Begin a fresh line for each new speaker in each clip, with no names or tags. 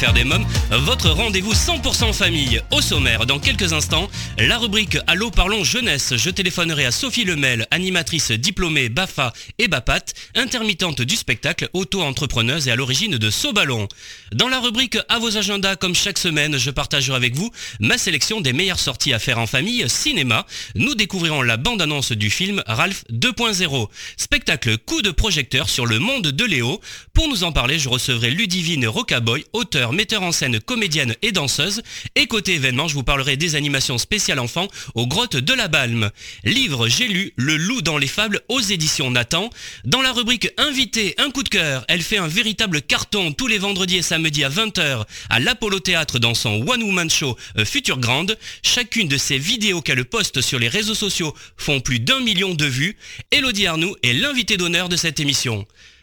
des mômes, votre rendez-vous 100% famille. Au sommaire, dans quelques instants, la rubrique Allô parlons jeunesse. Je téléphonerai à Sophie Lemel, animatrice diplômée BAFA et BAPAT, intermittente du spectacle, auto-entrepreneuse et à l'origine de Saut Ballon. Dans la rubrique À vos agendas, comme chaque semaine, je partagerai avec vous ma sélection des meilleures sorties à faire en famille cinéma. Nous découvrirons la bande-annonce du film Ralph 2.0. Spectacle coup de projecteur sur le monde de Léo. Pour nous en parler, je recevrai Ludivine Rocaboy, auteur, metteur en scène, comédienne et danseuse. Et côté événement, je vous parlerai des animations spéciales enfants aux grottes de la Balme. Livre, j'ai lu Le loup dans les fables aux éditions Nathan. Dans la rubrique Invité, un coup de cœur, elle fait un véritable carton tous les vendredis et samedis à 20h à l'Apollo Théâtre dans son One Woman Show euh, Future Grande. Chacune de ses vidéos qu'elle poste sur les réseaux sociaux font plus d'un million de vues. Elodie Arnoux est l'invité d'honneur de cette émission.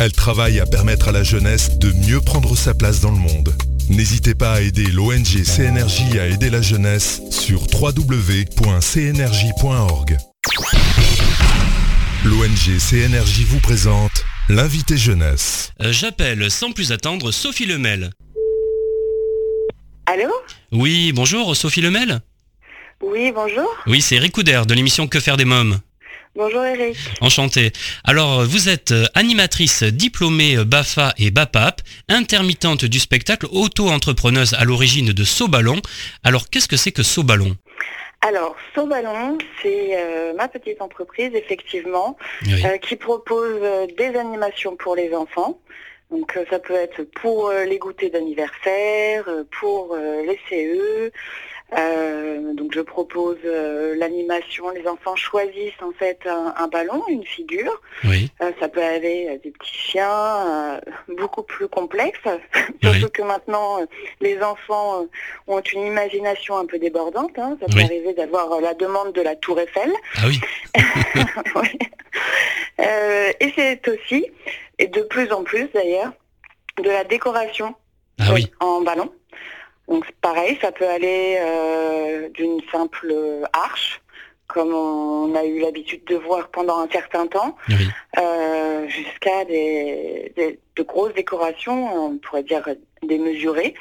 Elle travaille à permettre à la jeunesse de mieux prendre sa place dans le monde. N'hésitez pas à aider l'ONG CNRJ à aider la jeunesse sur www.cnrj.org. L'ONG CNRJ vous présente l'invité jeunesse.
Euh, J'appelle sans plus attendre Sophie Lemel.
Allô?
Oui, bonjour Sophie Lemel?
Oui, bonjour.
Oui, c'est Eric Couder de l'émission Que faire des mômes?
Bonjour Eric.
Enchanté. Alors, vous êtes euh, animatrice diplômée euh, BAFA et BAPAP, intermittente du spectacle, auto-entrepreneuse à l'origine de Saut Ballon. Alors, qu'est-ce que c'est que Saut Ballon
Alors, Saut Ballon, c'est euh, ma petite entreprise, effectivement,
Oui.
euh, qui propose euh, des animations pour les enfants. Donc ça peut être pour les goûters d'anniversaire, pour les CE. Euh, donc je propose euh, l'animation, les enfants choisissent en fait un, un ballon, une figure.
Oui.
Euh, ça peut aller des petits chiens, beaucoup plus complexes. Surtout que maintenant, les enfants ont une imagination un peu débordante. hein. Ça peut
Oui.
arriver d'avoir la demande de la tour Eiffel.
Ah oui.
Oui. Et c'est aussi, et de plus en plus d'ailleurs, de la décoration
Ah oui.
en ballon. Donc pareil, ça peut aller euh, d'une simple arche, comme on a eu l'habitude de voir pendant un certain temps,
Oui.
euh, jusqu'à des, des- de grosses décorations, on pourrait dire démesurées,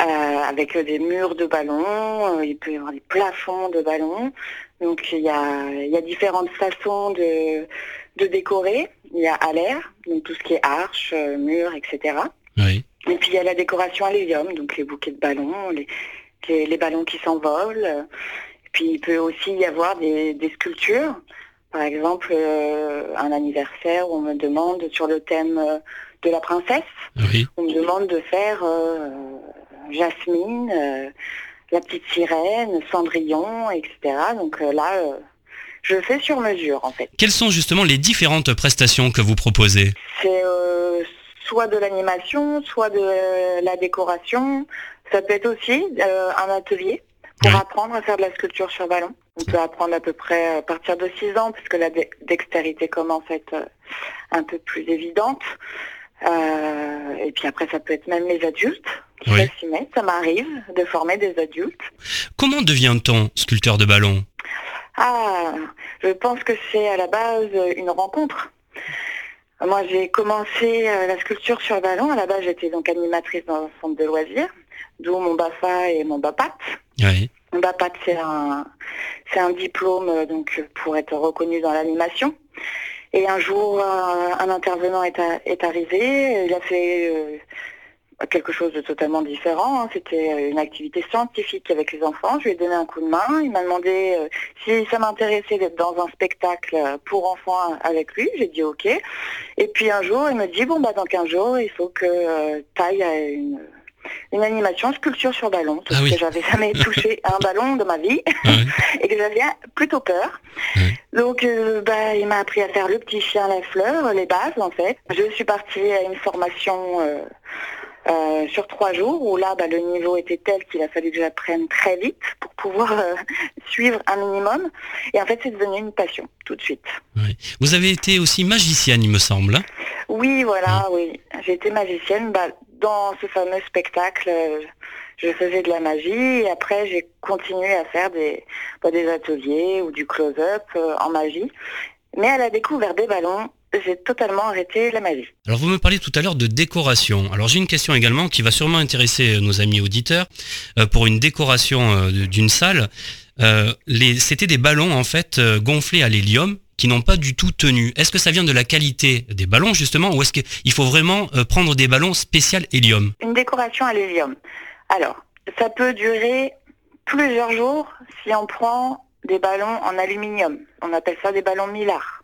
euh, avec des murs de ballons, il peut y avoir des plafonds de ballons. Donc il y a, il y a différentes façons de, de décorer. Il y a à l'air, donc tout ce qui est arches, euh, murs, etc.
Oui.
Et puis il y a la décoration à l'hélium, donc les bouquets de ballons, les, les, les ballons qui s'envolent. puis il peut aussi y avoir des, des sculptures. Par exemple, euh, un anniversaire où on me demande sur le thème euh, de la princesse,
Oui.
on me demande de faire euh, Jasmine, euh, la petite sirène, Cendrillon, etc. Donc là, je fais sur mesure en fait.
Quelles sont justement les différentes prestations que vous proposez?
C'est soit de l'animation, soit de la décoration. Ça peut être aussi euh, un atelier pour apprendre à faire de la sculpture sur ballon. On peut apprendre à peu près à partir de 6 ans, puisque la dextérité commence à être euh, un peu plus évidente. Euh, et puis après, ça peut être même les adultes qui
Oui.
s'y mettre. Ça m'arrive de former des adultes.
Comment devient-on sculpteur de ballon?
Ah, je pense que c'est à la base euh, une rencontre. Moi, j'ai commencé euh, la sculpture sur ballon. À la base, j'étais donc animatrice dans un centre de loisirs, d'où mon BAFA et mon BAPAT.
Oui.
Mon BAPAT, c'est un, c'est un diplôme euh, donc pour être reconnu dans l'animation. Et un jour, un, un intervenant est, a- est arrivé. Il a fait euh, quelque chose de totalement différent. hein. C'était euh, une activité scientifique avec les enfants. Je lui ai donné un coup de main. Il m'a demandé euh, si ça m'intéressait d'être dans un spectacle euh, pour enfants avec lui. J'ai dit OK. Et puis un jour, il me dit, bon, bah, dans 15 jours, il faut que tu ailles à une, une animation sculpture sur ballon. Sauf
Ah oui.
que j'avais jamais touché un ballon de ma vie
Oui.
et que j'avais plutôt peur.
Oui.
Donc, euh, bah, il m'a appris à faire le petit chien, la fleur, les bases en fait. Je suis partie à une formation euh, euh, sur trois jours, où là, bah, le niveau était tel qu'il a fallu que j'apprenne très vite pour pouvoir euh, suivre un minimum. Et en fait, c'est devenu une passion tout de suite.
Vous avez été aussi magicienne, il me semble. Hein?
Oui, voilà, oui. J'ai été magicienne. Bah, dans ce fameux spectacle, je faisais de la magie et après j'ai continué à faire des, bah, des ateliers ou du close-up en magie. Mais à la découverte des ballons, j'ai totalement arrêté la magie.
Alors vous me parlez tout à l'heure de décoration. Alors j'ai une question également qui va sûrement intéresser nos amis auditeurs. Euh, pour une décoration euh, d'une salle, euh, c'était des ballons en fait gonflés à l'hélium qui n'ont pas du tout tenu. Est-ce que ça vient de la qualité des ballons justement ou est-ce qu'il faut vraiment prendre des ballons spécial hélium?
Une décoration à l'hélium. Alors, ça peut durer plusieurs jours si on prend des ballons en aluminium. On appelle ça des ballons millars.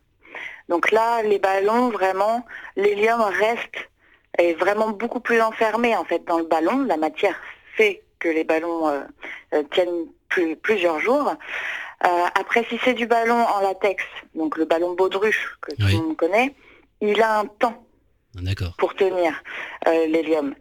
Donc là, les ballons, vraiment, l'hélium reste est vraiment beaucoup plus enfermé en fait dans le ballon. La matière fait que les ballons euh, euh, tiennent plusieurs jours. Euh, après, si c'est du ballon en latex, donc le ballon baudruche que tout le monde connaît, il a un temps
ah,
pour tenir l'hélium.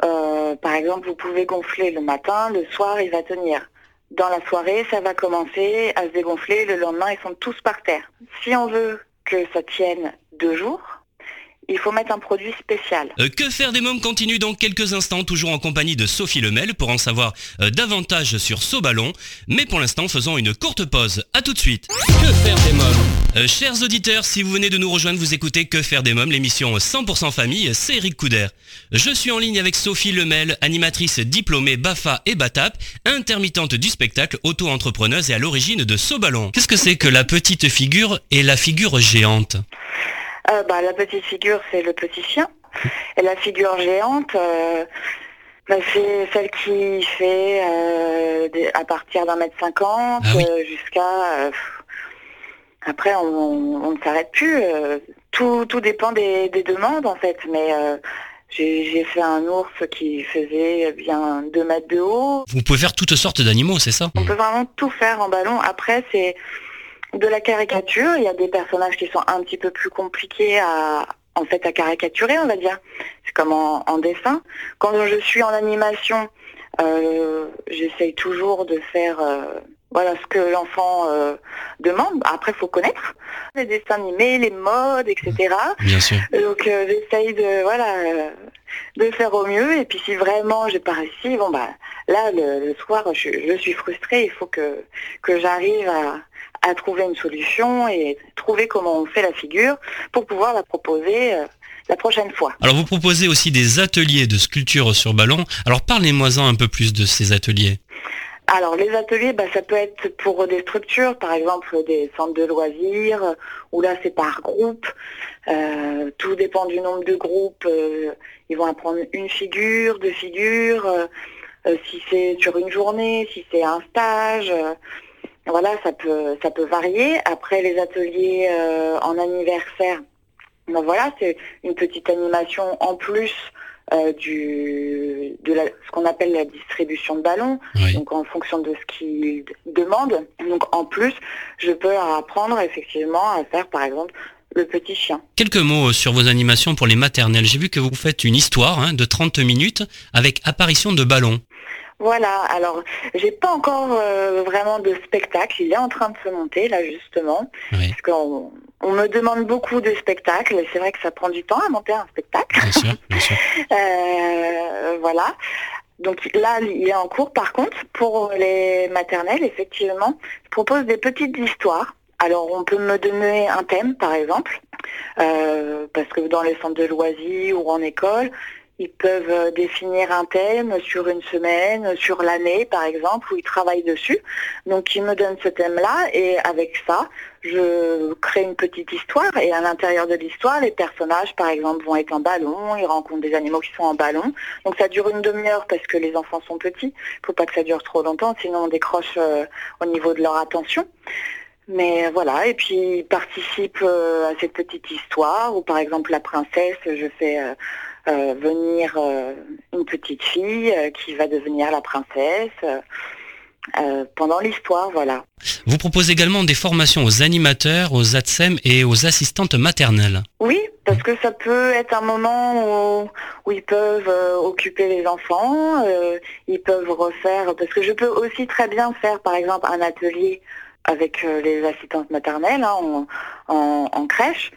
par exemple, vous pouvez gonfler le matin, le soir, il va tenir. Dans la soirée, ça va commencer à se dégonfler, le lendemain, ils sont tous par terre. Si on veut que ça tienne deux jours, il faut mettre un produit spécial.
Euh, que faire des mômes continue dans quelques instants, toujours en compagnie de Sophie Lemel pour en savoir euh, davantage sur ballon. Mais pour l'instant, faisons une courte pause. A tout de suite. Que faire des mômes? Euh, Chers auditeurs, si vous venez de nous rejoindre, vous écoutez Que faire des mômes, l'émission 100% famille, c'est Eric Couder. Je suis en ligne avec Sophie Lemel, animatrice diplômée BAFA et BATAP, intermittente du spectacle, auto-entrepreneuse et à l'origine de ballon. Qu'est-ce que c'est que la petite figure et la figure géante?
Euh, bah, La petite figure, c'est le petit chien. Et la figure géante, euh, bah, c'est celle qui fait euh, à partir d'un mètre cinquante ah jusqu'à... après, on, ne s'arrête plus. Tout, tout, dépend des, demandes, en fait. Mais j'ai fait un ours qui faisait bien 2 mètres de haut.
Vous pouvez faire toutes sortes d'animaux, c'est ça?
On peut vraiment tout faire en ballon. Après, c'est de la caricature. Il y a des personnages qui sont un petit peu plus compliqués à, en fait, à caricaturer, on va dire. C'est comme en, dessin. Quand je suis en animation, euh, j'essaye toujours de faire euh, voilà ce que l'enfant euh, demande. Après, il faut connaître les dessins animés, les modes, etc.
Bien sûr.
Donc, j'essaye de voilà de faire au mieux. Et puis, si vraiment j'ai pas réussi, bon bah là, le, soir, je, je, suis frustrée. Il faut que que j'arrive à à trouver une solution et trouver comment on fait la figure pour pouvoir la proposer euh, la prochaine fois.
Alors vous proposez aussi des ateliers de sculpture sur ballon. Alors parlez-moi-en un peu plus de ces ateliers.
Alors les ateliers, bah, ça peut être pour des structures, par exemple des centres de loisirs, où là c'est par groupe. Euh, tout dépend du nombre de groupes. Euh, ils vont apprendre une figure, deux figures, si c'est sur une journée, si c'est un stage. Voilà, ça peut, ça peut varier. Après les ateliers euh, en anniversaire, ben voilà, c'est une petite animation en plus euh, du, de ce qu'on appelle la distribution de ballons, donc en fonction de ce qu'ils demandent. Donc en plus, je peux apprendre effectivement à faire par exemple le petit chien.
Quelques mots sur vos animations pour les maternelles. J'ai vu que vous faites une histoire hein, de 30 minutes avec apparition de ballons.
Voilà, alors j'ai pas encore euh, vraiment de spectacle, il est en train de se monter là justement, parce qu'on on me demande beaucoup de spectacles, et c'est vrai que ça prend du temps à monter un spectacle.
Bien sûr, bien sûr.
Euh, voilà. Donc là, il est en cours. Par contre, pour les maternelles, effectivement, je propose des petites histoires. Alors, on peut me donner un thème, par exemple, euh, parce que dans les centres de loisirs ou en école, ils peuvent euh, définir un thème sur une semaine, sur l'année par exemple, où ils travaillent dessus. Donc ils me donnent ce thème-là et avec ça, je crée une petite histoire et à l'intérieur de l'histoire, les personnages par exemple vont être en ballon, ils rencontrent des animaux qui sont en ballon. Donc ça dure une demi-heure parce que les enfants sont petits. Il ne faut pas que ça dure trop longtemps, sinon on décroche euh, au niveau de leur attention. Mais voilà, et puis ils participent euh, à cette petite histoire où par exemple la princesse, je fais euh, venir euh, une petite fille euh, qui va devenir la princesse. pendant l'histoire, voilà.
Vous proposez également des formations aux animateurs, aux ATSEM et aux assistantes maternelles.
Oui, parce que ça peut être un moment où, ils peuvent occuper les enfants, ils peuvent refaire, parce que je peux aussi très bien faire par exemple un atelier avec euh, les assistantes maternelles hein, en, crèche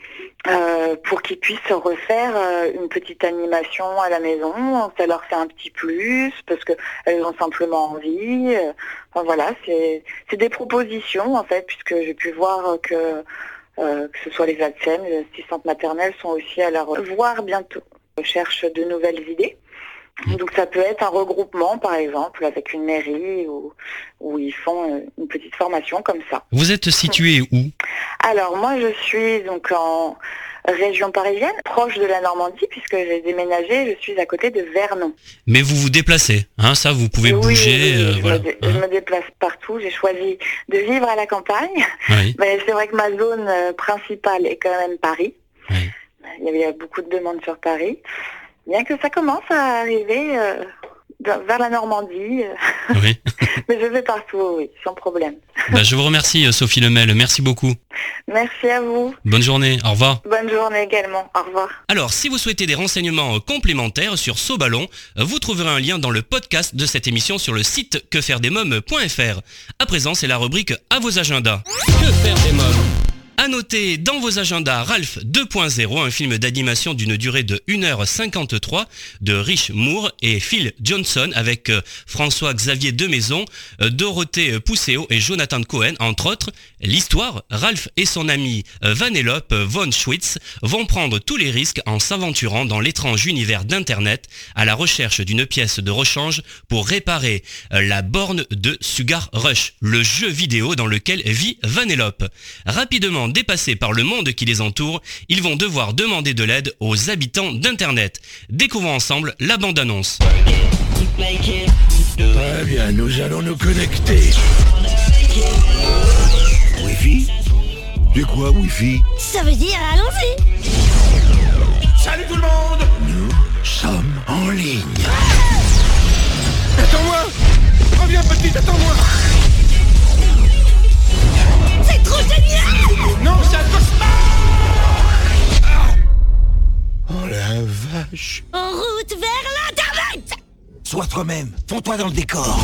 euh, pour qu'ils puissent refaire euh, une petite animation à la maison. Ça leur fait un petit plus parce qu'elles ont simplement envie. Enfin voilà, c'est des propositions en fait puisque j'ai pu voir que que ce soit les ADSEM, les assistantes maternelles sont aussi à la revoir bientôt. Je cherche de nouvelles idées. Donc ça peut être un regroupement, par exemple, avec une mairie où ils font euh, une petite formation comme ça.
Vous êtes situé où?
Alors moi je suis donc en région parisienne, proche de la Normandie, puisque j'ai déménagé, je suis à côté de Vernon.
Mais vous vous déplacez, hein, ça vous pouvez bouger.
Oui, je, me je, me déplace partout, j'ai choisi de vivre à la campagne. Mais c'est vrai que ma zone euh, principale est quand même Paris. Il y a beaucoup de demandes sur Paris bien que ça commence à arriver euh, vers la Normandie. Euh, oui. Mais je vais partout, oui, sans problème.
Bah, je vous remercie, euh, Sophie Lemel. Merci beaucoup.
Merci à vous.
Bonne journée. Au revoir.
Bonne journée également. Au revoir.
Alors, si vous souhaitez des renseignements complémentaires sur Ballon, vous trouverez un lien dans le podcast de cette émission sur le site quefairedesmoms.fr. À présent, c'est la rubrique à vos agendas. Que faire des mômes? À noter dans vos agendas Ralph 2.0, un film d'animation d'une durée de 1h53 de Rich Moore et Phil Johnson avec euh, François-Xavier Demaison, euh, Dorothée Pousseau et Jonathan Cohen, entre autres. L'histoire, Ralph et son ami euh, Vanellope von Schwitz vont prendre tous les risques en s'aventurant dans l'étrange univers d'Internet à la recherche d'une pièce de rechange pour réparer la borne de Sugar Rush, le jeu vidéo dans lequel vit Vanellope. Rapidement dépassés par le monde qui les entoure, ils vont devoir demander de l'aide aux habitants d'Internet. Découvrons ensemble la bande-annonce.
Très bien, nous allons nous connecter. Wi-Fi Du quoi Wi-Fi
Ça veut dire allons-y
Salut tout le monde Nous sommes en ligne. Attends-moi Reviens petite, attends-moi la vache
En route vers l'Internet
Sois toi-même, fonds-toi dans le décor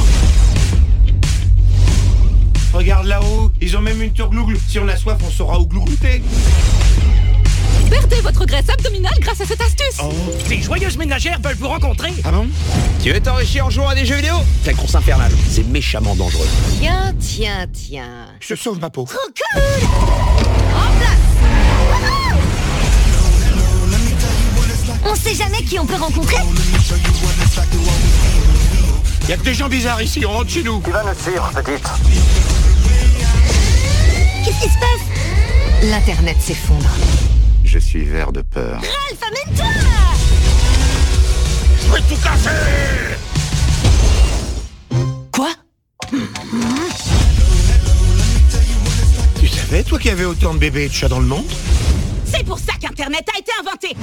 Regarde là-haut, ils ont même une tour glouglou. Si on a soif, on saura où glouglouter.
Perdez votre graisse abdominale grâce à cette astuce
Oh,
Les joyeuses ménagères veulent vous rencontrer
ah bon
Tu veux t'enrichir en jouant à des jeux vidéo? Quelle course infernale C'est méchamment dangereux.
Tiens, tiens, tiens.
Je sauve ma peau.
Trop cool On sait jamais qui on peut rencontrer
Y a que des gens bizarres ici, on rentre chez nous.
Tu vas nous suivre, petite.
Qu'est-ce qui se passe
L'Internet s'effondre.
Je suis vert de peur.
Ralph, amène-toi
Je vais tout casser
Quoi
Tu savais, toi qui avais autant de bébés et de chats dans le monde?
C'est pour ça qu'Internet a été inventé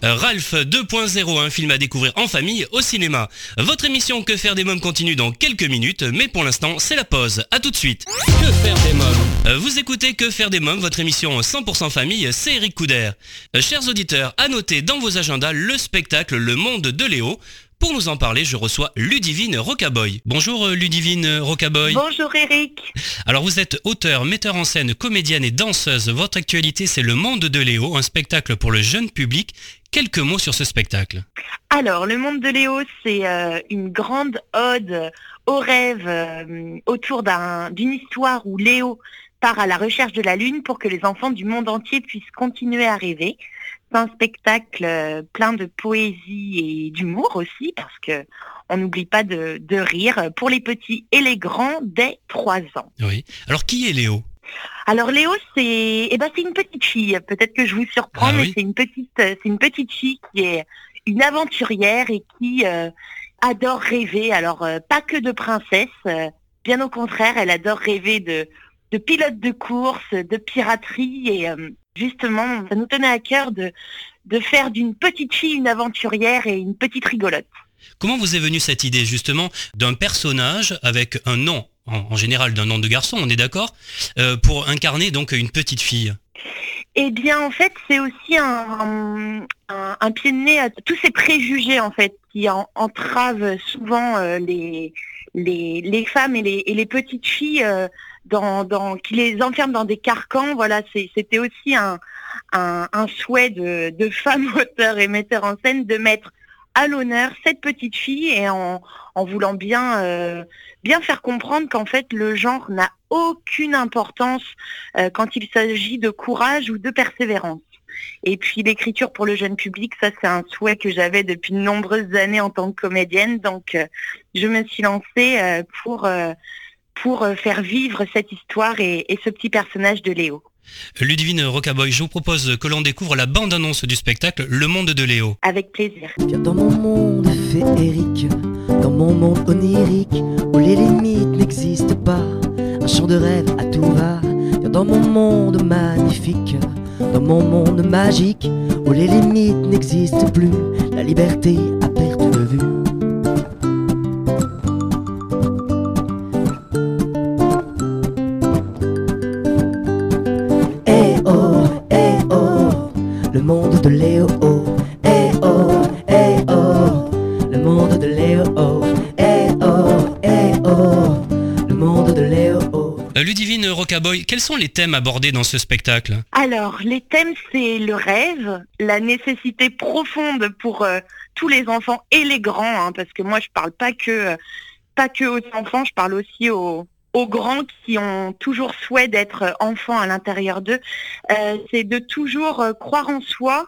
Ralph 2.0, un film à découvrir en famille au cinéma. Votre émission Que faire des mômes continue dans quelques minutes, mais pour l'instant, c'est la pause. A tout de suite. Que faire des mômes Vous écoutez Que faire des mômes, votre émission 100% famille, c'est Eric Couder. Euh, chers auditeurs, à noter dans vos agendas le spectacle Le Monde de Léo. Pour nous en parler, je reçois Ludivine Rocaboy. Bonjour euh, Ludivine Rocaboy.
Bonjour Eric.
Alors vous êtes auteur, metteur en scène, comédienne et danseuse. Votre actualité c'est Le Monde de Léo, un spectacle pour le jeune public. Quelques mots sur ce spectacle.
Alors, Le Monde de Léo, c'est euh, une grande ode au rêve euh, autour d'un- d'une histoire où Léo part à la recherche de la Lune pour que les enfants du monde entier puissent continuer à rêver. C'est un spectacle euh, plein de poésie et d'humour aussi, parce que on n'oublie pas de, de rire pour les petits et les grands dès 3 ans.
Oui. Alors qui est Léo?
Alors Léo, c'est eh ben, c'est une petite fille. Peut-être que je vous surprends,
Ah
mais
oui
c'est une petite euh, c'est une petite fille qui est une aventurière et qui euh, adore rêver. Alors euh, pas que de princesse, euh, bien au contraire, elle adore rêver de de pilote de course, de piraterie et justement, ça nous tenait à cœur de de faire d'une petite fille une aventurière et une petite rigolote.
Comment vous est venue cette idée justement d'un personnage avec un nom, en, général d'un nom de garçon, on est d'accord, euh, pour incarner donc une petite fille?
Eh bien, en fait, c'est aussi un, pied de nez à tous ces préjugés, en fait, qui entravent souvent euh, les, les, femmes et les, petites filles, euh, dans, qui les enferment dans des carcans. Voilà, c'était aussi un, souhait de, de femmes auteurs et metteurs en scène de mettre à l'honneur cette petite fille et en, voulant bien, euh, bien faire comprendre qu'en fait le genre n'a aucune importance euh, quand il s'agit de courage ou de persévérance. Et puis l'écriture pour le jeune public, ça c'est un souhait que j'avais depuis de nombreuses années en tant que comédienne. Donc euh, je me suis lancée pour, pour faire vivre cette histoire et ce petit personnage de Léo.
Ludivine Rocaboy, je vous propose que l'on découvre la bande-annonce du spectacle Le Monde de Léo.
Avec plaisir.
Viens dans mon monde féerique, dans mon monde onirique, où les limites n'existent pas. Un champ de rêve à tout va. Viens dans mon monde magnifique, dans mon monde magique, où les limites n'existent plus. La liberté
Quels sont les thèmes abordés dans ce spectacle?
Alors, les thèmes, c'est le rêve, la nécessité profonde pour euh, tous les enfants et les grands, hein, parce que moi, je parle pas que, euh, pas que aux enfants, je parle aussi aux, aux grands qui ont toujours souhait d'être enfants à l'intérieur d'eux, euh, c'est de toujours euh, croire en soi,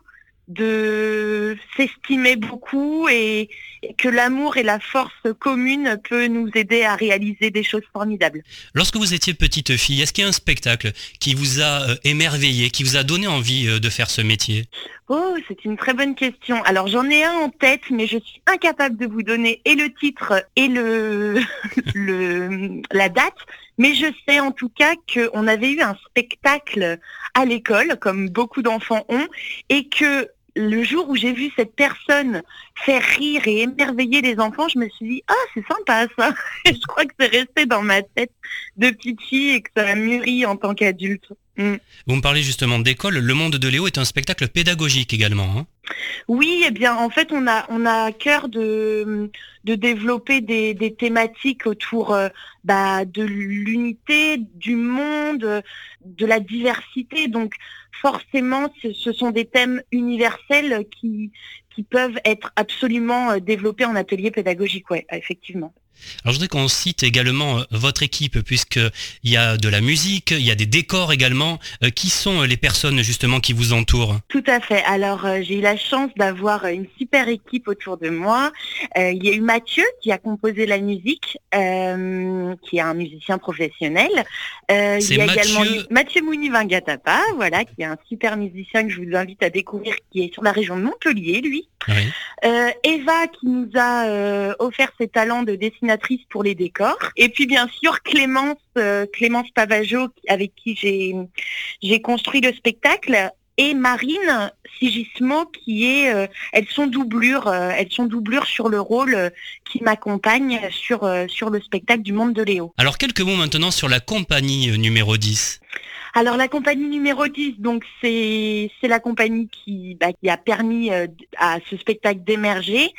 de s'estimer beaucoup et, que l'amour et la force commune peut nous aider à réaliser des choses formidables.
Lorsque vous étiez petite fille, est-ce qu'il y a un spectacle qui vous a euh, émerveillé, qui vous a donné envie de faire ce métier?
Oh, c'est une très bonne question. Alors j'en ai un en tête, mais je suis incapable de vous donner et le titre et le, le la date. Mais je sais en tout cas qu'on avait eu un spectacle à l'école, comme beaucoup d'enfants ont, et que le jour où j'ai vu cette personne faire rire et émerveiller les enfants, je me suis dit, ah, c'est sympa ça. Je crois que c'est resté dans ma tête de fille et que ça a mûri en tant qu'adulte.
Mm. Vous me parlez justement d'école. Le monde de Léo est un spectacle pédagogique également. Hein.
Oui, eh bien, en fait, on a, on a à cœur de, développer des, thématiques autour euh, bah, de l'unité, du monde, de la diversité. Donc, forcément, ce, sont des thèmes universels qui, qui peuvent être absolument euh, développés en atelier pédagogique, ouais, effectivement.
Alors je voudrais qu'on cite également euh, votre équipe puisqu'il y a de la musique, il y a des décors également. Euh, qui sont les personnes justement qui vous entourent?
Tout à fait. Alors j'ai eu la chance d'avoir une super équipe autour de moi. il y a eu Mathieu qui a composé la musique, qui est un musicien professionnel. il y a également Mathieu Mouni-Vangatapa, voilà, qui est un super musicien que je vous invite à découvrir, qui est sur la région de Montpellier, lui. Eva qui nous a offert ses talents de dessinateur pour les décors. Et puis bien sûr Clémence, euh, Clémence Pavageau avec qui j'ai j'ai construit le spectacle et Marine Sigismo qui est euh, elles sont doublures euh, elles sont doublures sur le rôle qui m'accompagne sur sur le spectacle du monde de Léo.
Alors quelques mots maintenant sur la compagnie numéro 10.
Alors la compagnie numéro 10, donc c'est la compagnie qui, bah, qui a permis à ce spectacle d'émerger.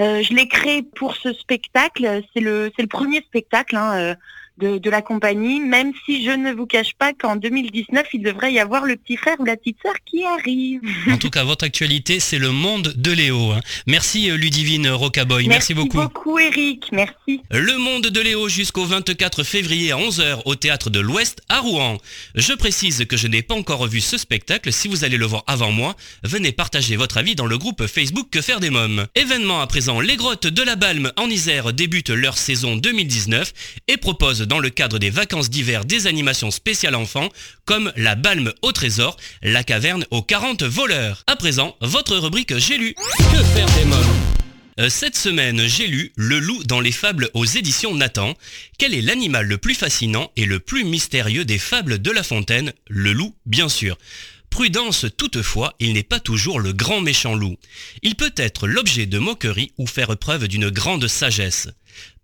Euh, je l'ai créé pour ce spectacle. C'est le, le premier spectacle hein, de, la compagnie, même si je ne vous cache pas qu'en 2019, il devrait y avoir le petit frère ou la petite sœur qui arrive.
En tout cas, votre actualité, c'est le monde de Léo. Hein. Merci euh, Ludivine Rocaboy, merci, beaucoup.
Merci beaucoup Eric, merci.
Le monde de Léo jusqu'au 24 février à 11h au Théâtre de l'Ouest à Rouen. Je précise que je n'ai pas encore vu ce spectacle, si vous allez le voir avant moi, venez partager votre avis dans le groupe Facebook Que faire des mômes. Événement à présent, les grottes de la Balme en Isère débutent leur saison 2019 et proposent dans le cadre des vacances d'hiver des animations spéciales enfants comme la balme au trésor, la caverne aux 40 voleurs. À présent, votre rubrique J'ai lu. Que faire des mômes? Euh, cette semaine, j'ai lu Le loup dans les fables aux éditions Nathan. Quel est l'animal le plus fascinant et le plus mystérieux des fables de La Fontaine? Le loup, bien sûr. Prudence toutefois, il n'est pas toujours le grand méchant loup. Il peut être l'objet de moqueries ou faire preuve d'une grande sagesse.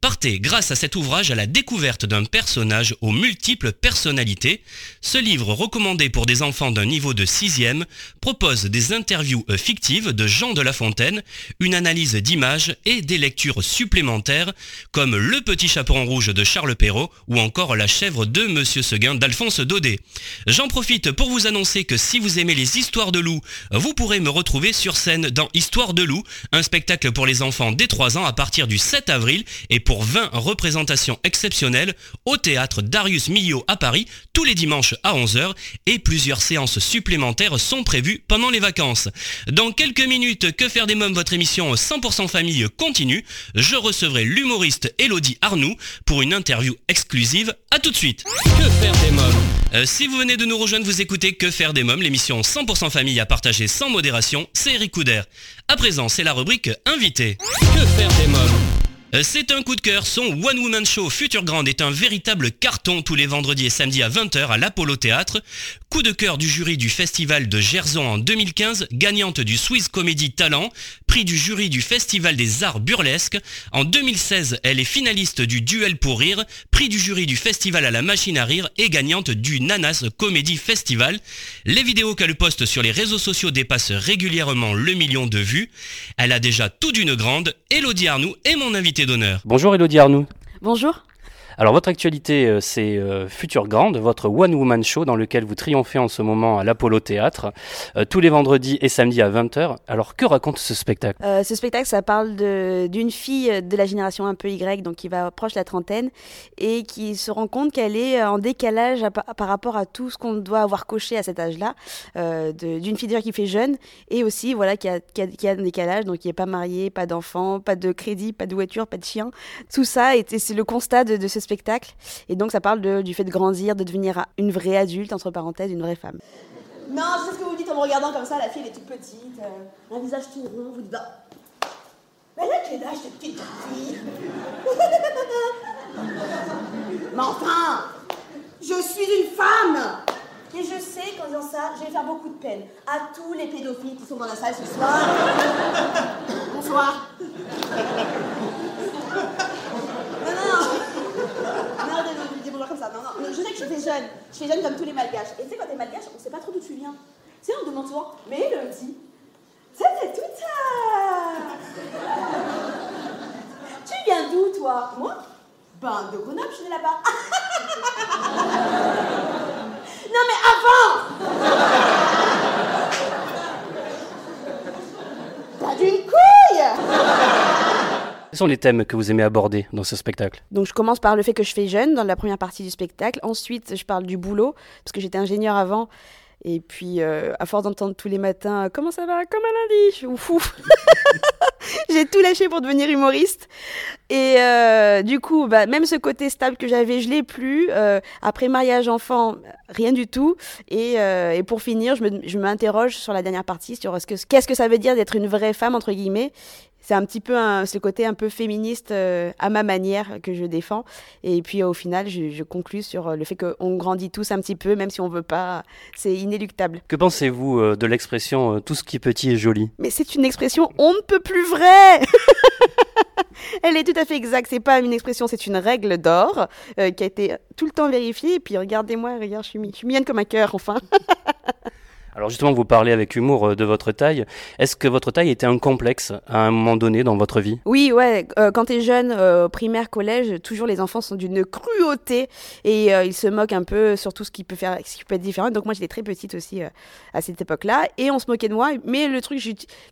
Partez grâce à cet ouvrage à la découverte d'un personnage aux multiples personnalités. Ce livre recommandé pour des enfants d'un niveau de 6e propose des interviews euh, fictives de Jean de La Fontaine, une analyse d'images et des lectures supplémentaires comme Le Petit Chaperon Rouge de Charles Perrault ou encore La Chèvre de Monsieur Seguin d'Alphonse Daudet. J'en profite pour vous annoncer que si vous aimez les histoires de loups, vous pourrez me retrouver sur scène dans Histoire de loup, un spectacle pour les enfants dès 3 ans à partir du 7 avril et pour 20 représentations exceptionnelles au théâtre Darius Milhaud à Paris tous les dimanches à 11h et plusieurs séances supplémentaires sont prévues pendant les vacances. Dans quelques minutes, Que faire des mômes, votre émission 100% famille continue. Je recevrai l'humoriste Elodie Arnoux pour une interview exclusive. À tout de suite. Que faire des mômes? Euh, Si vous venez de nous rejoindre, vous écoutez Que faire des mômes, l'émission 100% famille à partager sans modération. C'est Eric Couder. À présent, c'est la rubrique Invité. Que faire des mômes? C'est un coup de cœur, son One Woman Show Future Grande est un véritable carton tous les vendredis et samedis à 20h à l'Apollo Théâtre. Coup de cœur du jury du festival de Gerson en 2015, gagnante du Swiss Comedy Talent, prix du jury du Festival des Arts Burlesques. En 2016, elle est finaliste du Duel pour Rire, prix du jury du Festival à la Machine à Rire et gagnante du Nanas Comedy Festival. Les vidéos qu'elle poste sur les réseaux sociaux dépassent régulièrement le million de vues. Elle a déjà tout d'une grande. Elodie Arnoux est mon invité d'honneur.
Bonjour Elodie Arnoux.
Bonjour.
Alors votre actualité, euh, c'est euh, Future Grande, votre One Woman Show dans lequel vous triomphez en ce moment à l'Apollo Théâtre, euh, tous les vendredis et samedis à 20h. Alors que raconte ce spectacle?
Ce spectacle, ça parle d'une fille de la génération un peu Y, donc qui va proche la trentaine, et qui se rend compte qu'elle est en décalage par rapport à tout ce qu'on doit avoir coché à cet âge-là, d'une fille qui fait jeune, et aussi voilà qui a, un décalage, donc qui n'est pas mariée, pas d'enfant, pas de crédit, pas de voiture, pas de chien. Tout ça, c'est le constat de ce spectacle Et donc ça parle du fait de grandir, de devenir une vraie adulte, entre parenthèses, une vraie femme.
Non, c'est ce que vous dites en me regardant comme ça, la fille elle est toute petite, euh, un visage tout rond, vous dites bah... Mais elle a quel âge cette petite fille? Mais enfin Je suis une femme Et je sais qu'en disant ça, je vais faire beaucoup de peine à tous les pédophiles qui sont dans la salle ce soir. Bonsoir. Non, non, comme ça. Non, non, je sais que je fais jeune. Je fais jeune comme tous les malgaches. Et tu sais, quand t'es malgache, on sait pas trop d'où tu viens. Tu sais, on demande souvent, mais le petit, ça c'est tout ça. tu viens d'où, toi? Moi? Ben, de Grenoble, je suis là-bas. non, mais avant T'as d'une couille
quels sont les thèmes que vous aimez aborder dans ce spectacle?
Donc je commence par le fait que je fais jeune dans la première partie du spectacle. Ensuite, je parle du boulot, parce que j'étais ingénieur avant. Et puis, euh, à force d'entendre tous les matins Comment ça va? Comme un lundi Je suis fou J'ai tout lâché pour devenir humoriste. Et euh, du coup, bah, même ce côté stable que j'avais, je l'ai plus. Euh, après mariage, enfant, rien du tout. Et, pour finir, je m'interroge sur la dernière partie, sur qu'est-ce que ça veut dire d'être une vraie femme, entre guillemets c'est un petit peu ce côté un peu féministe euh, à ma manière que je défends. Et puis au final, je, conclus sur euh, le fait qu'on grandit tous un petit peu, même si on veut pas. C'est inéluctable.
Que pensez-vous euh, de l'expression tout ce qui est petit est joli?
Mais c'est une expression on ne peut plus vraie Elle est tout à fait exacte. C'est pas une expression, c'est une règle d'or qui a été tout le temps vérifiée. Et puis regardez-moi, regarde, je suis, je suis mignonne comme un cœur, enfin.
Alors justement, vous parlez avec humour euh, de votre taille. Est-ce que votre taille était un complexe à un moment donné dans votre vie?
Oui, ouais. Euh, quand tu es jeune, euh, primaire, collège, toujours les enfants sont d'une cruauté et ils se moquent un peu sur tout ce qui peut faire, ce qui peut être différent. Donc moi, j'étais très petite aussi à cette époque-là et on se moquait de moi. Mais le truc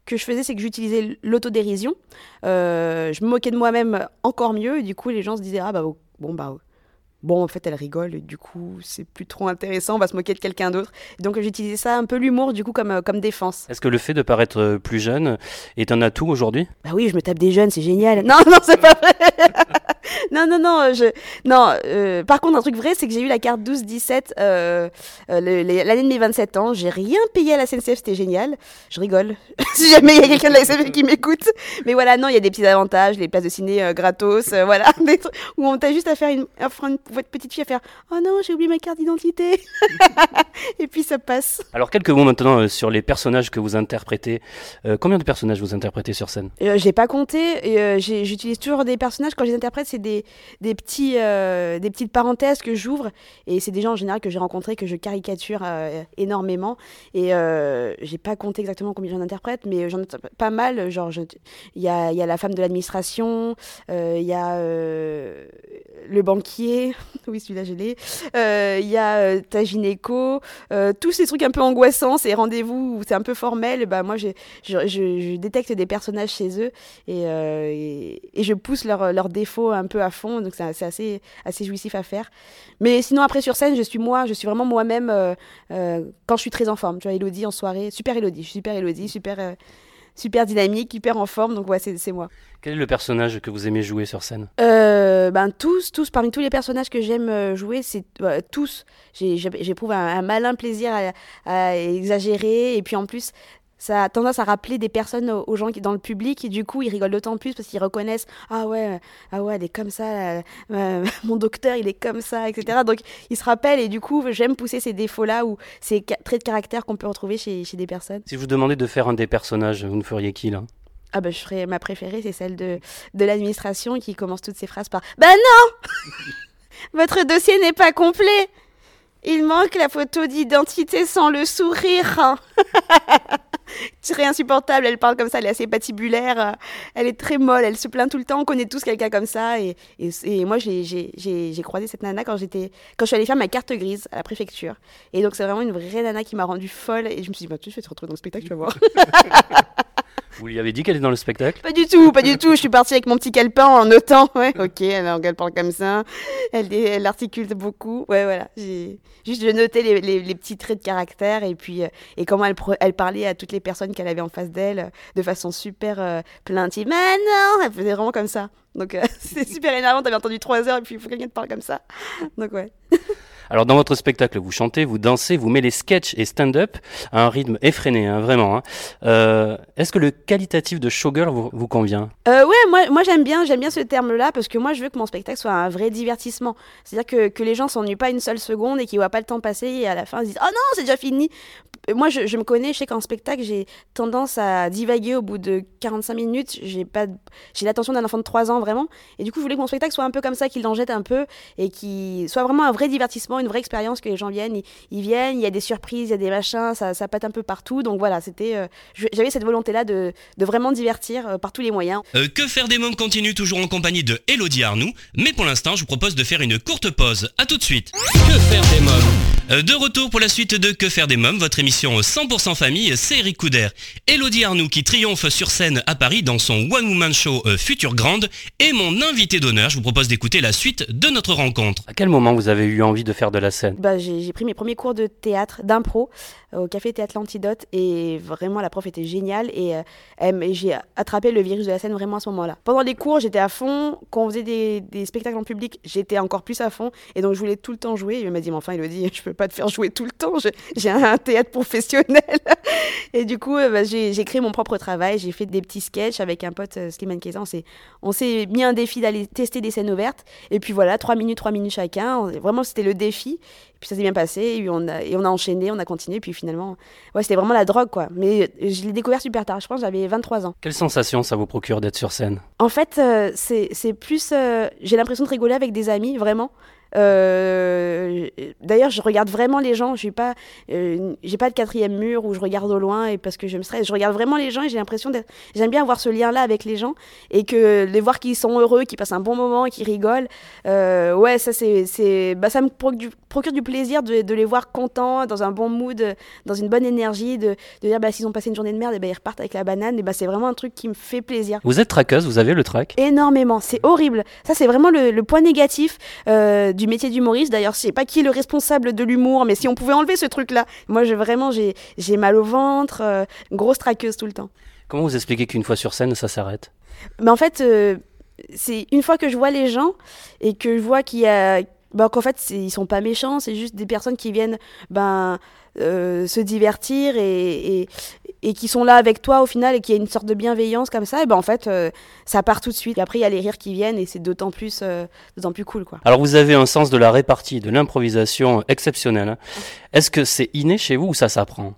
que je faisais, c'est que j'utilisais l'autodérision. je me moquais de moi-même encore mieux. Et du coup, les gens se disaient ah bah bon bah bon, en fait, elle rigole, et du coup, c'est plus trop intéressant, on va se moquer de quelqu'un d'autre. Donc, j'utilisais ça un peu l'humour, du coup, comme, euh, comme défense.
Est-ce que le fait de paraître euh, plus jeune est un atout aujourd'hui?
Bah oui, je me tape des jeunes, c'est génial. Non, non, c'est pas vrai non, non, non. Je... non euh, par contre, un truc vrai, c'est que j'ai eu la carte 12-17 euh, euh l'année de mes 27 ans. J'ai rien payé à la SNCF, c'était génial. Je rigole. si jamais il y a quelqu'un de la SNCF qui m'écoute. Mais voilà, non, il y a des petits avantages, les places de ciné euh, gratos, voilà. où on t'a juste à faire une, une, petite fille à faire Oh non, j'ai oublié ma carte d'identité. et puis ça passe.
Alors quelques mots maintenant euh, sur les personnages que vous interprétez. Euh, combien de personnages vous interprétez sur scène?
Euh, j'ai pas compté. euh, J'utilise toujours des personnages quand je les interprète, c'est des, des euh, des petites parenthèses que j'ouvre et c'est des gens en général que j'ai rencontrés que je caricature euh, énormément et euh, j'ai pas compté exactement combien j'en interprète, mais j'en interprète pas mal. Genre il y a, y a la femme de l'administration, euh, il y a le banquier, oui celui-là je l'ai. Il y a ta gynéco, tous ces trucs un peu angoissants, ces rendez-vous où c'est un peu formel. Bah moi je, je- je détecte des personnages chez eux et, et, je pousse leurs leurs défauts un peu à fond, donc c'est assez, assez jouissif à faire. Mais sinon, après sur scène, je suis moi, je suis vraiment moi-même euh, euh, quand je suis très en forme. Tu vois, Elodie en soirée, super Elodie, je suis super Elodie, super, euh, super dynamique, hyper en forme, donc ouais, c'est moi.
Quel est le personnage que vous aimez jouer sur scène?
Euh, ben tous, tous, parmi tous les personnages que j'aime jouer, c'est euh, tous. J'éprouve un, un malin plaisir à, à exagérer et puis en plus. Ça a tendance à rappeler des personnes aux, gens qui dans le public et du coup ils rigolent d'autant plus parce qu'ils reconnaissent ah ouais ah ouais elle est comme ça euh, euh, mon docteur il est comme ça etc donc ils se rappellent et du coup j'aime pousser ces défauts là ou ces traits de caractère qu'on peut retrouver chez, chez des personnes.
Si je vous demandais de faire un des personnages, vous ne feriez qui là?
Ah bah je ferais ma préférée, c'est celle de, de l'administration qui commence toutes ses phrases par Bah non! Votre dossier n'est pas complet. Il manque la photo d'identité sans le sourire Très insupportable, elle parle comme ça, elle est assez patibulaire, euh, elle est très molle, elle se plaint tout le temps, on connaît tous quelqu'un comme ça. Et, et, moi, j'ai croisé cette nana quand j'étais quand je suis allée faire ma carte grise à la préfecture. Et donc, c'est vraiment une vraie nana qui m'a rendue folle. Et je me suis dit, bah, tu vas te retrouver dans le spectacle, tu vas voir.
Vous lui avez dit qu'elle est dans le spectacle
Pas du tout, pas du tout. Je suis partie avec mon petit calepin en notant. Ouais, ok, alors parle comme ça. Elle, articule beaucoup. Ouais, voilà. Juste je notais les, petits traits de caractère et puis euh, et comment elle, parlait à toutes les personnes qu'elle avait en face d'elle euh, de façon super euh, plaintive. Mais non, elle faisait vraiment comme ça. Donc c'est super énervant. T'avais entendu trois heures et puis il faut que quelqu'un te parle comme ça. Donc ouais.
Alors dans votre spectacle, vous chantez, vous dansez, vous mêlez sketch et stand-up à un rythme effréné, hein, vraiment. hein. Euh, Est-ce que le qualitatif de showgirl vous, vous convient?
Euh, ouais, moi, moi j'aime bien, bien ce terme-là parce que moi je veux que mon spectacle soit un vrai divertissement. C'est-à-dire que, que les gens s'ennuient pas une seule seconde et qu'ils voient pas le temps passer et à la fin ils se disent oh non c'est déjà fini. Moi je, me connais, je sais qu'en spectacle j'ai tendance à divaguer au bout de 45 minutes. J'ai l'attention d'un enfant de 3 ans vraiment. Et du coup je voulais que mon spectacle soit un peu comme ça, qu'il en jette un peu et qu'il soit vraiment un vrai divertissement, une vraie expérience que les gens viennent, ils, ils viennent, il y a des surprises, il y a des machins, ça, ça pète un peu partout. Donc voilà, c'était, euh, j'avais cette volonté-là de, de vraiment divertir euh, par tous les moyens.
Euh, que faire des mômes continue toujours en compagnie de Elodie Arnoux, mais pour l'instant je vous propose de faire une courte pause. A tout de suite. Que faire des mômes? De retour pour la suite de Que faire des mômes, votre émission 100% famille, c'est Eric Couder. Elodie Arnoux qui triomphe sur scène à Paris dans son One Woman Show Future Grande est mon invité d'honneur. Je vous propose d'écouter la suite de notre rencontre.
À quel moment vous avez eu envie de faire de la scène
bah, j'ai pris mes premiers cours de théâtre, d'impro, euh, au Café Théâtre L'Antidote. Et vraiment, la prof était géniale. Et, euh, et j'ai attrapé le virus de la scène vraiment à ce moment-là. Pendant les cours, j'étais à fond. Quand on faisait des, spectacles en public, j'étais encore plus à fond. Et donc, je voulais tout le temps jouer. Elle m'a dit, mais enfin, Elodie, je peux pas te faire jouer tout le temps. J'ai un théâtre professionnel. et du coup, euh, bah, j'ai créé mon propre travail. J'ai fait des petits sketchs avec un pote, Slimane Keza. On s'est- mis un défi d'aller tester des scènes ouvertes. Et puis voilà, 3 minutes, 3 minutes chacun. Vraiment, c'était le défi. Et puis ça s'est bien passé. Et, on a, et on a enchaîné, on a continué. Puis finalement, ouais, c'était vraiment la drogue, quoi. Mais euh, je l'ai découvert super tard. Je pense j'avais 23 ans.
Quelle sensation ça vous procure d'être sur scène?
En fait, euh, c'est c'est plus. euh, J'ai l'impression de rigoler avec des amis, vraiment. Euh, D'ailleurs, je regarde vraiment les gens. Je suis pas, euh, j'ai pas de quatrième mur où je regarde au loin et parce que je me stresse. Je regarde vraiment les gens et j'ai l'impression d'être. J'aime bien avoir ce lien-là avec les gens et que les voir qu'ils sont heureux, qu'ils passent un bon moment, qu'ils rigolent. Euh, ouais, ça c'est, c'est, bah, ça me procure du, procure du plaisir de, de les voir contents, dans un bon mood, dans une bonne énergie, de, de dire bah s'ils ont passé une journée de merde, et bah, ils repartent avec la banane. Et bah c'est vraiment un truc qui me fait plaisir.
Vous êtes traqueuse, vous avez le trac
Énormément, c'est horrible. Ça, c'est vraiment le, le point négatif euh, du métier d'humoriste. D'ailleurs, je sais pas qui est le responsable de l'humour, mais si on pouvait enlever ce truc-là, moi, je, vraiment, j'ai j'ai mal au ventre, euh, grosse traqueuse tout le temps.
Comment vous expliquez qu'une fois sur scène, ça s'arrête?
Mais en fait, euh, c'est une fois que je vois les gens et que je vois qu'il y a. Ben, qu'en fait, ils sont pas méchants, c'est juste des personnes qui viennent ben, euh, se divertir et, et, et qui sont là avec toi au final et qui a une sorte de bienveillance comme ça, et ben en fait, euh, ça part tout de suite. Et après, il y a les rires qui viennent et c'est d'autant plus, euh, d'autant plus cool, quoi.
Alors vous avez un sens de la répartie, de l'improvisation exceptionnel. hein. Est-ce que c'est inné chez vous ou ça s'apprend?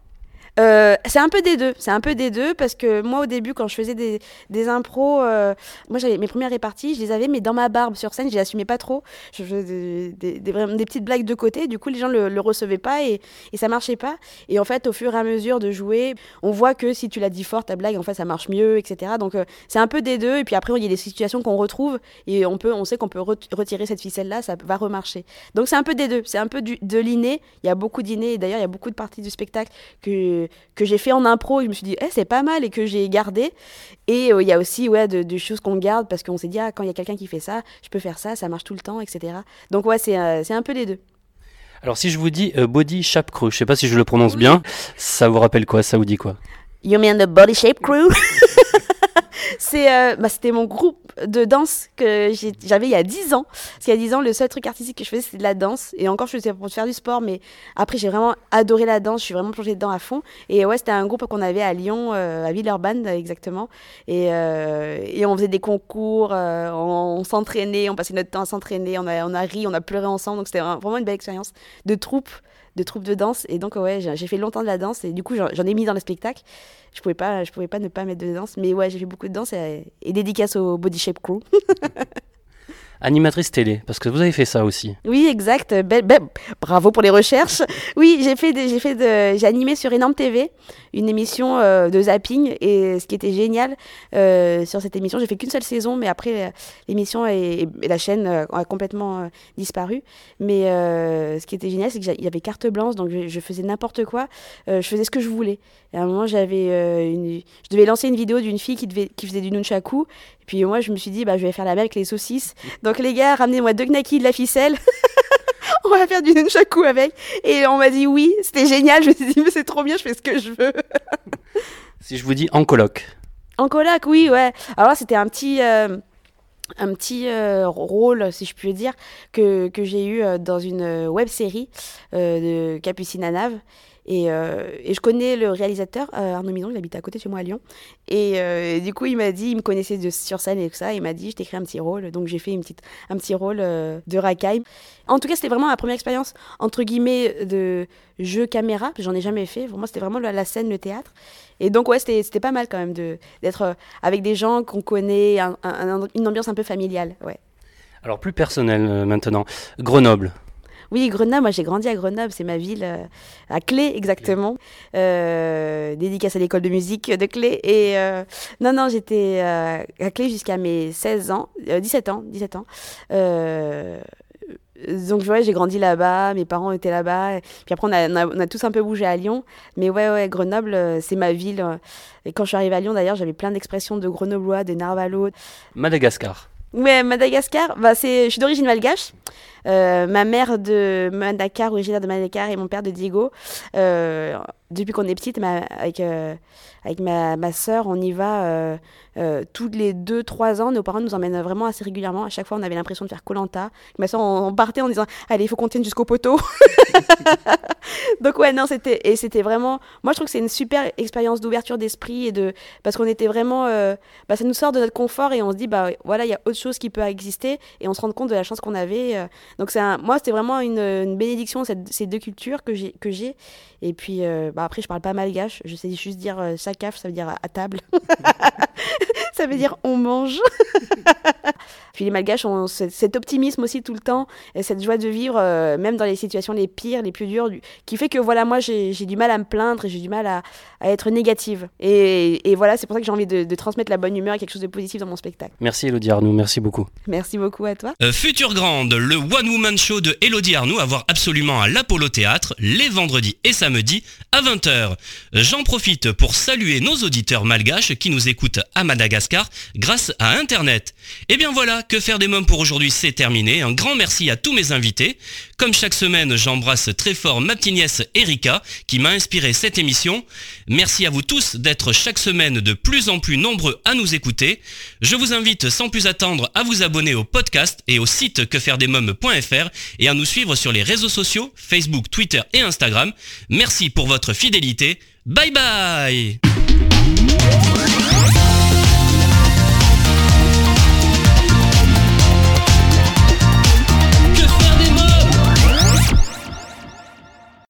Euh, c'est un peu des deux, c'est un peu des deux parce que moi au début quand je faisais des, des impros, euh, moi j'avais mes premières réparties, je les avais mais dans ma barbe sur scène, je les assumais pas trop. Je faisais des, des- des- petites blagues de côté, du coup les gens le, le recevaient pas et, et ça marchait pas. Et en fait au fur et à mesure de jouer, on voit que si tu la dis fort ta blague en fait ça marche mieux, etc. Donc euh, c'est un peu des deux et puis après il y a des situations qu'on retrouve et on peut, on sait qu'on peut ret- retirer cette ficelle là, ça va remarcher. Donc c'est un peu des deux, c'est un peu du, de l'inné. Il y a beaucoup d'inné et d'ailleurs il y a beaucoup de parties du spectacle que que j'ai fait en impro et je me suis dit eh, c'est pas mal et que j'ai gardé. Et euh, il y a aussi ouais de, de choses qu'on garde parce qu'on s'est dit ah quand il y a quelqu'un qui fait ça je peux faire ça ça marche tout le temps etc donc ouais c'est euh, c'est un peu les deux.
Alors si je vous dis euh, Body Shape Crew, je sais pas si je le prononce bien, ça vous rappelle quoi? Ça vous dit quoi?
You mean the Body Shape Crew? C'est, euh, bah, c'était mon groupe de danse que j'avais il y a 10 ans. Parce qu'il y a 10 ans, le seul truc artistique que je faisais, c'était de la danse. Et encore, je faisais pour faire du sport, mais après, j'ai vraiment adoré la danse. Je suis vraiment plongée dedans à fond. Et ouais, c'était un groupe qu'on avait à Lyon, euh, à Villeurbanne, exactement. Et, euh, et on faisait des concours, euh, on, on s'entraînait, on passait notre temps à s'entraîner, on a, on a ri, on a pleuré ensemble. Donc, c'était vraiment une belle expérience de troupe de troupe de danse. Et donc ouais j'ai fait longtemps de la danse. Et du coup j'en j'en ai mis dans le spectacle je pouvais pas je pouvais pas ne pas mettre de danse. Mais ouais j'ai fait beaucoup de danse et, et dédicace au Body Shape Crew
Animatrice télé, parce que vous avez fait ça aussi.
oui exact. Bravo pour les recherches. Oui j'ai fait j'ai fait j'ai animé sur Énorme TV une émission euh, de zapping et ce qui était génial euh, sur cette émission j'ai fait qu'une seule saison mais après l'émission et, la chaîne euh, a complètement disparu. Mais ce qui était génial c'est qu'il y avait carte blanche donc je, faisais n'importe quoi je faisais ce que je voulais. Et à un moment j'avais je devais lancer une vidéo d'une fille qui faisait du nunchaku puis moi je me suis dit bah je vais faire la même avec les saucisses. Donc les gars ramenez-moi deux knackis de la ficelle. On va faire du nunchaku avec. Et on m'a dit oui c'était génial. Je me suis dit mais c'est trop bien je fais ce que je veux.
Si je vous dis en coloc,
en coloc, oui, ouais. Alors c'était un petit, euh, un petit euh, rôle, si je puis dire, que, que j'ai eu euh, dans une web série euh, de Capucine Anave. Et, euh, et je connais le réalisateur, euh, Arnaud Midon, il habite à côté de chez moi à Lyon. Et, euh, et du coup, il m'a dit, il me connaissait de, sur scène et tout ça, il m'a dit, je t'écris un petit rôle. Donc j'ai fait une petite, un petit rôle de racaille. En tout cas, c'était vraiment ma première expérience, entre guillemets, de jeu caméra. J'en ai jamais fait. Pour moi, c'était vraiment la, scène, le théâtre. Et donc, ouais, c'était pas mal quand même d'être avec des gens qu'on connaît, un- un- un- une ambiance un peu familiale. Ouais.
alors plus personnel euh, maintenant, Grenoble.
Oui, Grenoble, moi j'ai grandi à Grenoble, c'est ma ville, euh, à Clé exactement. Euh, dédicace à l'école de musique de Clé. Et euh, non, non, j'étais à Clé jusqu'à mes 16 ans, euh, 17 ans, 17 ans. Donc ouais, j'ai grandi là-bas, mes parents étaient là-bas. Puis après, on a, tous un peu bougé à Lyon. Mais ouais, ouais, Grenoble, c'est ma ville. Et quand je suis arrivée à Lyon, d'ailleurs, j'avais plein d'expressions de grenoblois, de narvalo,
Madagascar.
Ouais, Madagascar, bah c'est, je suis d'origine malgache. Euh, ma mère de Madagascar, originaire de Madagascar, et mon père de Diego. Euh, depuis qu'on est petite, ma- avec, euh, avec ma, ma soeur, on y va euh, euh, tous les 2-3 ans. Nos parents nous emmènent vraiment assez régulièrement. À chaque fois, on avait l'impression de faire Colanta. Ma soeur, on, on partait en disant Allez, il faut qu'on tienne jusqu'au poteau. Donc, ouais, non, c'était, et c'était vraiment. Moi, je trouve que c'est une super expérience d'ouverture d'esprit. et de Parce qu'on était vraiment. euh, bah, ça nous sort de notre confort et on se dit Bah voilà, il y a autre chose qui peut exister. Et on se rend compte de la chance qu'on avait. Donc, un- moi, c'était vraiment une, une bénédiction, cette- ces deux cultures que j'ai. Et puis, euh, bah, après, je parle pas malgache. Je sais juste dire euh, sakaf, ça veut dire à, à table. ça veut dire on mange. puis les malgaches ont ce- cet optimisme aussi tout le temps et cette joie de vivre, euh, même dans les situations les pires, les plus dures, du- qui fait que voilà, moi j'ai du mal à me plaindre et j'ai du mal à, à être négative. Et, et voilà, c'est pour ça que j'ai envie de, de transmettre la bonne humeur et quelque chose de positif dans mon spectacle.
Merci Elodie Arnoux, merci beaucoup.
Merci beaucoup à toi.
Euh, Future Grande, le One Woman Show de Elodie Arnoux à voir absolument à l'Apollo Théâtre les vendredis et samedis à 20h. J'en profite pour saluer nos auditeurs malgaches qui nous écoutent à Madagascar grâce à Internet. Et bien voilà, que faire des mômes pour aujourd'hui, c'est terminé. Un grand merci à tous mes invités. Comme chaque semaine, j'embrasse très fort ma petite nièce Erika qui m'a inspiré cette émission. Merci à vous tous d'être chaque semaine de plus en plus nombreux à nous écouter. Je vous invite sans plus attendre à vous abonner au podcast et au site quefairedesmoms.fr et à nous suivre sur les réseaux sociaux, Facebook, Twitter et Instagram. Merci pour votre fidélité. Bye bye